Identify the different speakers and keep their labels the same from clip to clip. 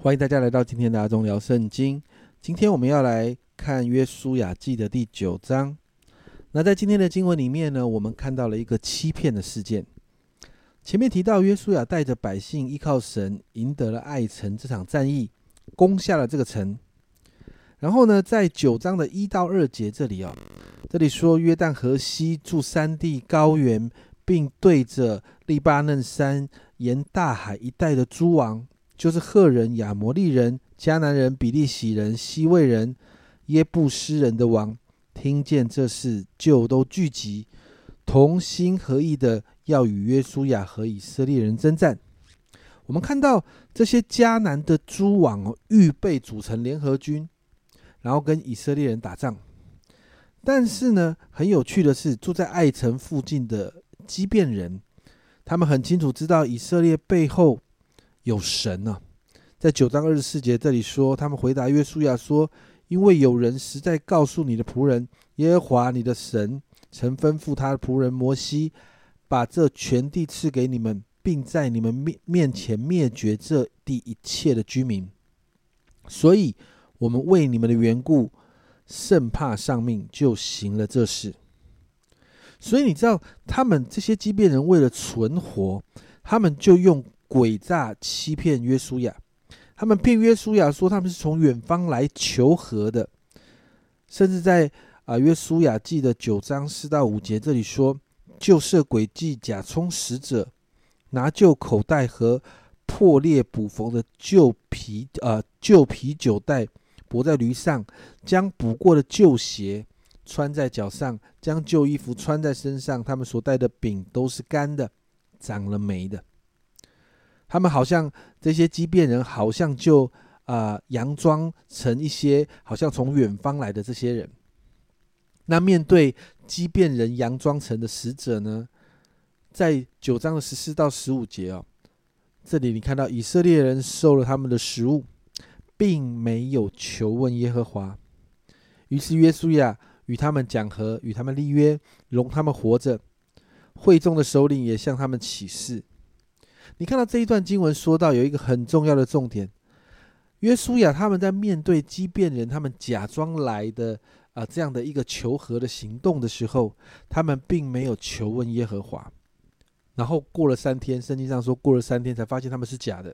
Speaker 1: 欢迎大家来到今天的阿忠聊圣经。今天我们要来看约书亚记的第九章。那在今天的经文里面呢，我们看到了一个欺骗的事件。前面提到约书亚带着百姓依靠神，赢得了爱城这场战役，攻下了这个城。然后呢，在九章的一到二节这里哦，这里说约旦河西住山地高原，并对着利巴嫩山沿大海一带的诸王。就是赫人、亚摩利人、迦南人、比利洗人、西魏人、耶布斯人的王，听见这事，就都聚集，同心合意的要与约书亚和以色列人征战。我们看到这些迦南的诸王，预备组成联合军，然后跟以色列人打仗。但是呢，很有趣的是，住在爱城附近的基变人，他们很清楚知道以色列背后。有神呢，在九章二十四节这里说，他们回答约书亚说：“因为有人实在告诉你的仆人耶和华你的神，曾吩咐他的仆人摩西，把这全地赐给你们，并在你们面面前灭绝这地一切的居民。所以，我们为你们的缘故，甚怕丧命，就行了这事。所以，你知道，他们这些畸变人为了存活，他们就用。”诡诈欺骗约书亚，他们骗约书亚说他们是从远方来求和的，甚至在啊约书亚记的九章四到五节这里说，就设诡计假充使者，拿旧口袋和破裂补缝的旧皮呃旧皮酒袋裹在驴上，将补过的旧鞋穿在脚上，将旧衣服穿在身上，他们所带的饼都是干的，长了霉的。他们好像这些畸变人，好像就啊佯装成一些好像从远方来的这些人。那面对畸变人佯装成的使者呢，在九章的十四到十五节哦，这里你看到以色列人收了他们的食物，并没有求问耶和华。于是约书亚与他们讲和，与他们立约，容他们活着。会众的首领也向他们起誓。你看到这一段经文说到有一个很重要的重点，约书亚他们在面对畸变人，他们假装来的啊这样的一个求和的行动的时候，他们并没有求问耶和华。然后过了三天，圣经上说过了三天才发现他们是假的，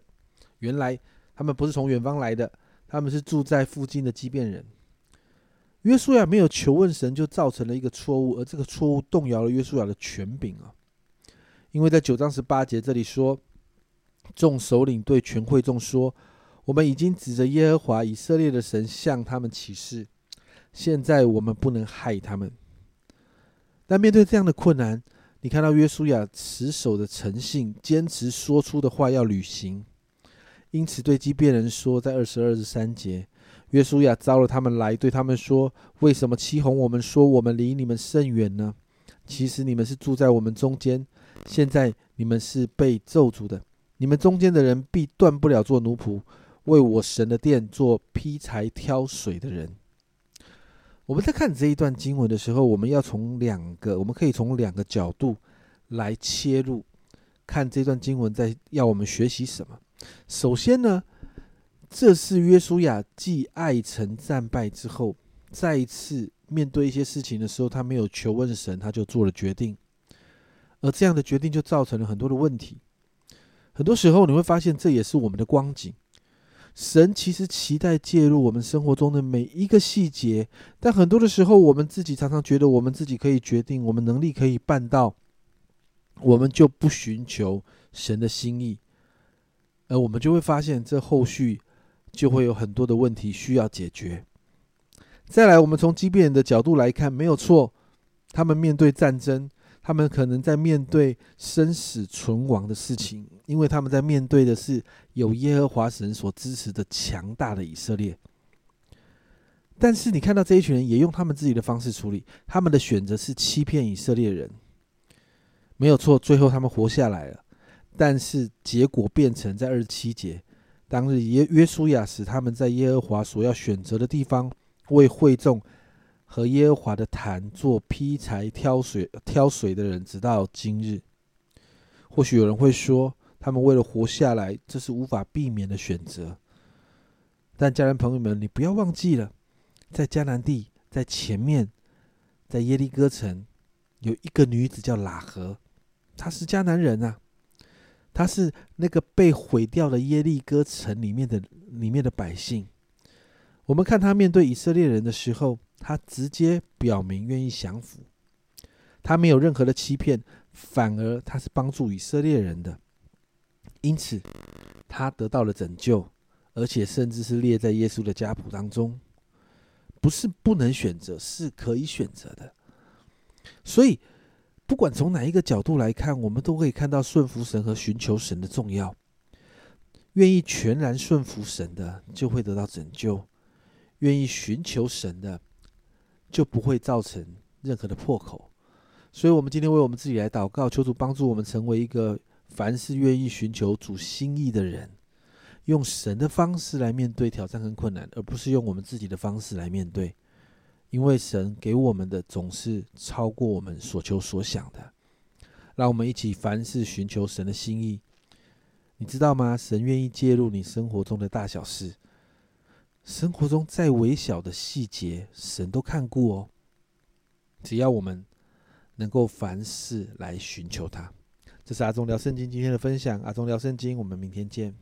Speaker 1: 原来他们不是从远方来的，他们是住在附近的畸变人。约书亚没有求问神，就造成了一个错误，而这个错误动摇了约书亚的权柄啊，因为在九章十八节这里说。众首领对全会众说：“我们已经指着耶和华以色列的神向他们起誓，现在我们不能害他们。但面对这样的困难，你看到约书亚持守的诚信，坚持说出的话要履行。因此对基变人说，在二十二日三节，约书亚招了他们来，对他们说：为什么欺哄我们，说我们离你们甚远呢？其实你们是住在我们中间，现在你们是被咒诅的。”你们中间的人必断不了做奴仆，为我神的殿做劈柴挑水的人。我们在看这一段经文的时候，我们要从两个，我们可以从两个角度来切入，看这段经文在要我们学习什么。首先呢，这是约书亚继爱城战败之后，再一次面对一些事情的时候，他没有求问神，他就做了决定，而这样的决定就造成了很多的问题。很多时候你会发现，这也是我们的光景。神其实期待介入我们生活中的每一个细节，但很多的时候，我们自己常常觉得我们自己可以决定，我们能力可以办到，我们就不寻求神的心意，而我们就会发现，这后续就会有很多的问题需要解决。再来，我们从畸变的角度来看，没有错，他们面对战争。他们可能在面对生死存亡的事情，因为他们在面对的是有耶和华神所支持的强大的以色列。但是你看到这一群人也用他们自己的方式处理，他们的选择是欺骗以色列人，没有错。最后他们活下来了，但是结果变成在二十七节，当日耶约书亚使他们在耶和华所要选择的地方为会众。和耶和华的坛做劈柴挑水挑水的人，直到今日。或许有人会说，他们为了活下来，这是无法避免的选择。但家人朋友们，你不要忘记了，在迦南地，在前面，在耶利哥城，有一个女子叫喇合，她是迦南人啊，她是那个被毁掉的耶利哥城里面的里面的百姓。我们看他面对以色列人的时候，他直接表明愿意降服，他没有任何的欺骗，反而他是帮助以色列人的，因此他得到了拯救。而且甚至是列在耶稣的家谱当中，不是不能选择，是可以选择的。所以，不管从哪一个角度来看，我们都可以看到顺服神和寻求神的重要。愿意全然顺服神的，就会得到拯救；愿意寻求神的，就不会造成任何的破口。所以，我们今天为我们自己来祷告，求主帮助我们成为一个凡事愿意寻求主心意的人。用神的方式来面对挑战跟困难，而不是用我们自己的方式来面对，因为神给我们的总是超过我们所求所想的。让我们一起凡事寻求神的心意，你知道吗？神愿意介入你生活中的大小事，生活中再微小的细节，神都看顾哦。只要我们能够凡事来寻求他，这是阿忠聊圣经今天的分享。阿忠聊圣经，我们明天见。